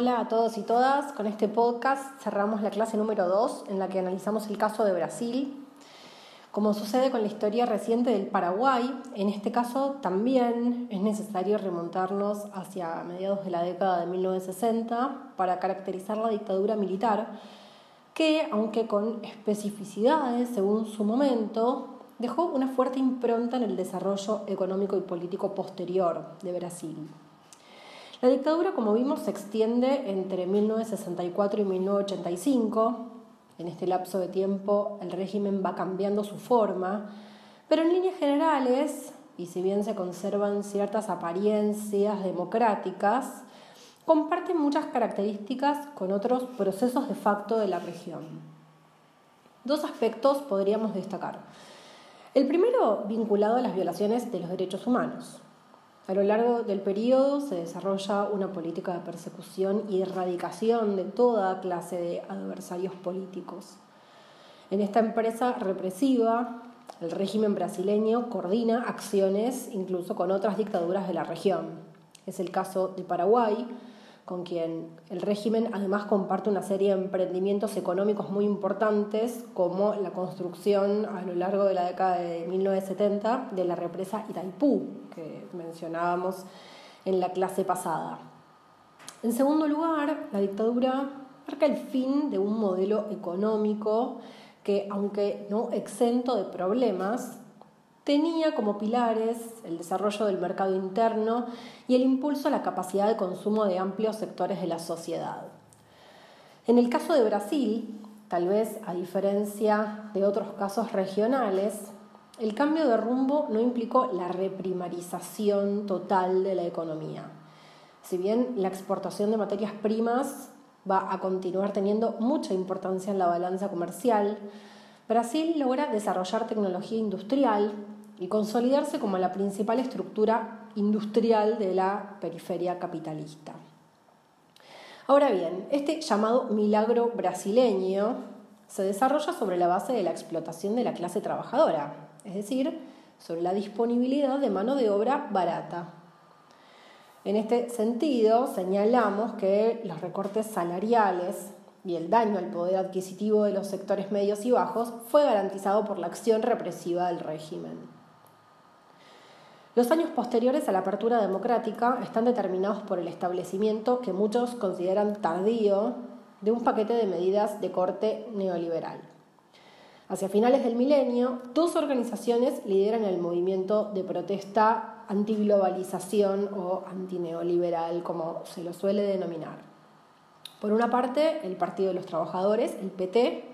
Hola a todos y todas. Con este podcast cerramos la clase número 2 en la que analizamos el caso de Brasil. Como sucede con la historia reciente del Paraguay, en este caso también es necesario remontarnos hacia mediados de la década de 1960 para caracterizar la dictadura militar, que, aunque con especificidades según su momento, dejó una fuerte impronta en el desarrollo económico y político posterior de Brasil. La dictadura, como vimos, se extiende entre 1964 y 1985. En este lapso de tiempo el régimen va cambiando su forma, pero en líneas generales, y si bien se conservan ciertas apariencias democráticas, comparten muchas características con otros procesos de facto de la región. Dos aspectos podríamos destacar. El primero vinculado a las violaciones de los derechos humanos. A lo largo del periodo se desarrolla una política de persecución y erradicación de toda clase de adversarios políticos. En esta empresa represiva, el régimen brasileño coordina acciones incluso con otras dictaduras de la región. Es el caso de Paraguay, con quien el régimen además comparte una serie de emprendimientos económicos muy importantes, como la construcción a lo largo de la década de 1970 de la represa Itaipú, que mencionábamos en la clase pasada. En segundo lugar, la dictadura marca el fin de un modelo económico que, aunque no exento de problemas, tenía como pilares el desarrollo del mercado interno y el impulso a la capacidad de consumo de amplios sectores de la sociedad. En el caso de Brasil, tal vez a diferencia de otros casos regionales, el cambio de rumbo no implicó la reprimarización total de la economía. Si bien la exportación de materias primas va a continuar teniendo mucha importancia en la balanza comercial, Brasil logra desarrollar tecnología industrial y consolidarse como la principal estructura industrial de la periferia capitalista. Ahora bien, este llamado milagro brasileño se desarrolla sobre la base de la explotación de la clase trabajadora, es decir, sobre la disponibilidad de mano de obra barata. En este sentido, señalamos que los recortes salariales y el daño al poder adquisitivo de los sectores medios y bajos fue garantizado por la acción represiva del régimen. Los años posteriores a la apertura democrática están determinados por el establecimiento que muchos consideran tardío de un paquete de medidas de corte neoliberal. Hacia finales del milenio, dos organizaciones lideran el movimiento de protesta antiglobalización o antineoliberal, como se lo suele denominar. Por una parte, el Partido de los Trabajadores, el PT,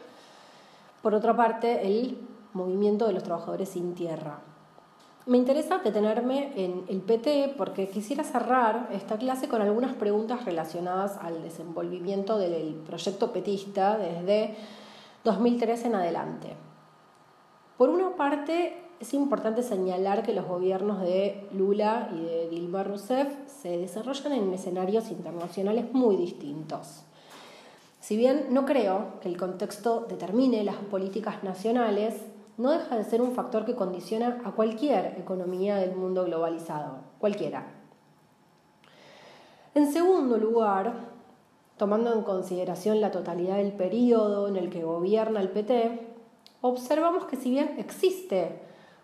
por otra parte, el Movimiento de los Trabajadores sin Tierra. Me interesa detenerme en el PT porque quisiera cerrar esta clase con algunas preguntas relacionadas al desenvolvimiento del proyecto petista desde 2013 en adelante. Por una parte, es importante señalar que los gobiernos de Lula y de Dilma Rousseff se desarrollan en escenarios internacionales muy distintos. Si bien no creo que el contexto determine las políticas nacionales, no deja de ser un factor que condiciona a cualquier economía del mundo globalizado, cualquiera. En segundo lugar, tomando en consideración la totalidad del periodo en el que gobierna el PT, observamos que si bien existe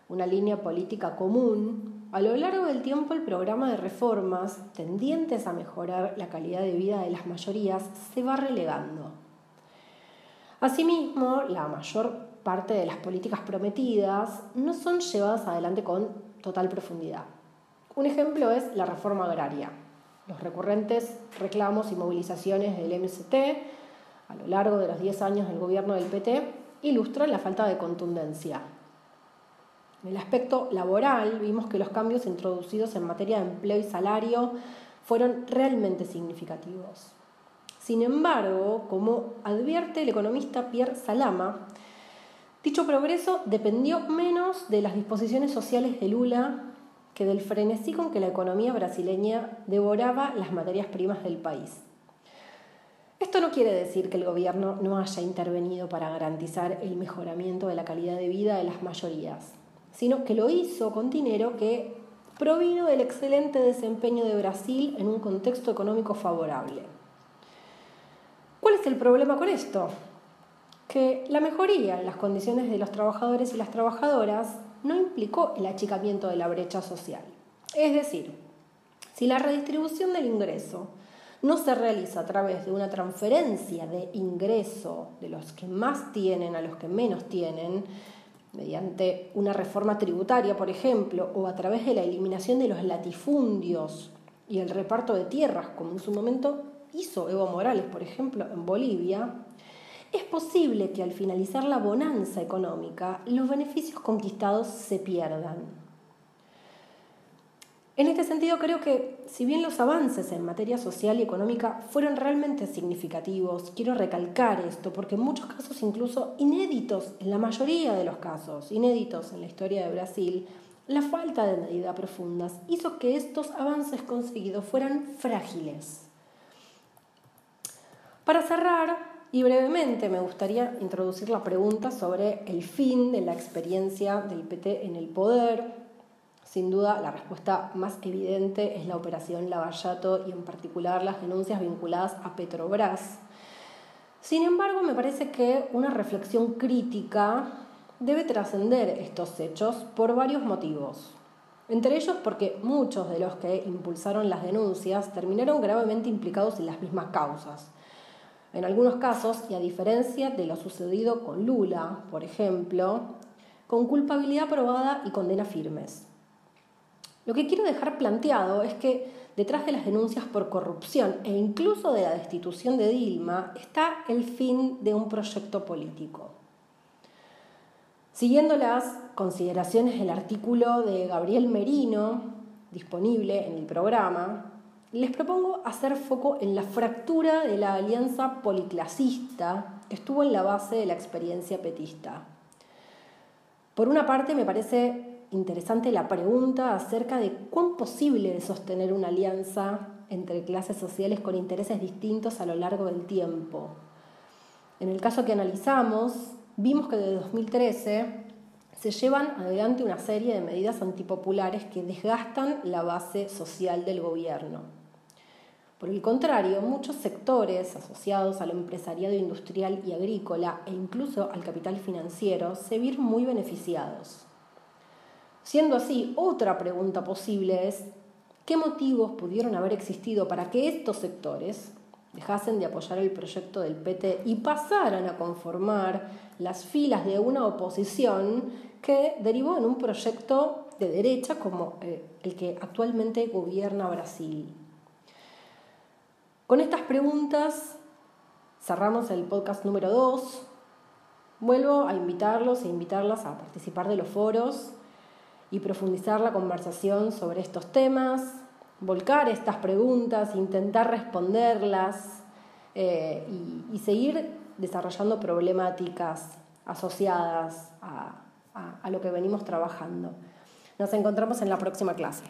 una línea política común, a lo largo del tiempo el programa de reformas tendientes a mejorar la calidad de vida de las mayorías se va relegando. Asimismo, la mayor parte de las políticas prometidas no son llevadas adelante con total profundidad. Un ejemplo es la reforma agraria. Los recurrentes reclamos y movilizaciones del MST a lo largo de los 10 años del gobierno del PT ilustran la falta de contundencia. En el aspecto laboral vimos que los cambios introducidos en materia de empleo y salario fueron realmente significativos. Sin embargo, como advierte el economista Pierre Salama, dicho progreso dependió menos de las disposiciones sociales de Lula que del frenesí con que la economía brasileña devoraba las materias primas del país. Esto no quiere decir que el gobierno no haya intervenido para garantizar el mejoramiento de la calidad de vida de las mayorías sino que lo hizo con dinero que provino del excelente desempeño de Brasil en un contexto económico favorable. es el problema con esto? Que la mejoría en las condiciones de los trabajadores y las trabajadoras no implicó el achicamiento de la brecha social. Es decir, si la redistribución del ingreso no se realiza a través de una transferencia de ingreso de los que más tienen a los que menos tienen, mediante una reforma tributaria, por ejemplo, o a través de la eliminación de los latifundios y el reparto de tierras, como en su momento hizo Evo Morales, por ejemplo, en Bolivia, es posible que al finalizar la bonanza económica los beneficios conquistados se pierdan. En este sentido, creo que si bien los avances en materia social y económica fueron realmente significativos, quiero recalcar esto, porque en muchos casos, incluso inéditos, en la mayoría de los casos, inéditos en la historia de Brasil, la falta de medidas profundas hizo que estos avances conseguidos fueran frágiles. Para cerrar, y brevemente me gustaría introducir la pregunta sobre el fin de la experiencia del PT en el poder, sin duda, la respuesta más evidente es la operación Lavallato y en particular las denuncias vinculadas a Petrobras. Sin embargo, me parece que una reflexión crítica debe trascender estos hechos por varios motivos. Entre ellos porque muchos de los que impulsaron las denuncias terminaron gravemente implicados en las mismas causas. En algunos casos, y a diferencia de lo sucedido con Lula, por ejemplo, con culpabilidad probada y condena firmes. Lo que quiero dejar planteado es que detrás de las denuncias por corrupción e incluso de la destitución de Dilma está el fin de un proyecto político. Siguiendo las consideraciones del artículo de Gabriel Merino, disponible en el programa, les propongo hacer foco en la fractura de la alianza policlasista que estuvo en la base de la experiencia petista. Por una parte, me parece interesante la pregunta acerca de cuán posible es sostener una alianza entre clases sociales con intereses distintos a lo largo del tiempo. En el caso que analizamos, vimos que desde 2013 se llevan adelante una serie de medidas antipopulares que desgastan la base social del gobierno. Por el contrario, muchos sectores asociados al empresariado industrial y agrícola e incluso al capital financiero se vieron muy beneficiados. Siendo así, otra pregunta posible es, ¿qué motivos pudieron haber existido para que estos sectores dejasen de apoyar el proyecto del PT y pasaran a conformar las filas de una oposición que derivó en un proyecto de derecha como eh, el que actualmente gobierna Brasil? Con estas preguntas cerramos el podcast número 2. Vuelvo a invitarlos e invitarlas a participar de los foros y profundizar la conversación sobre estos temas, volcar estas preguntas, intentar responderlas eh, y, seguir desarrollando problemáticas asociadas a lo que venimos trabajando. Nos encontramos en la próxima clase.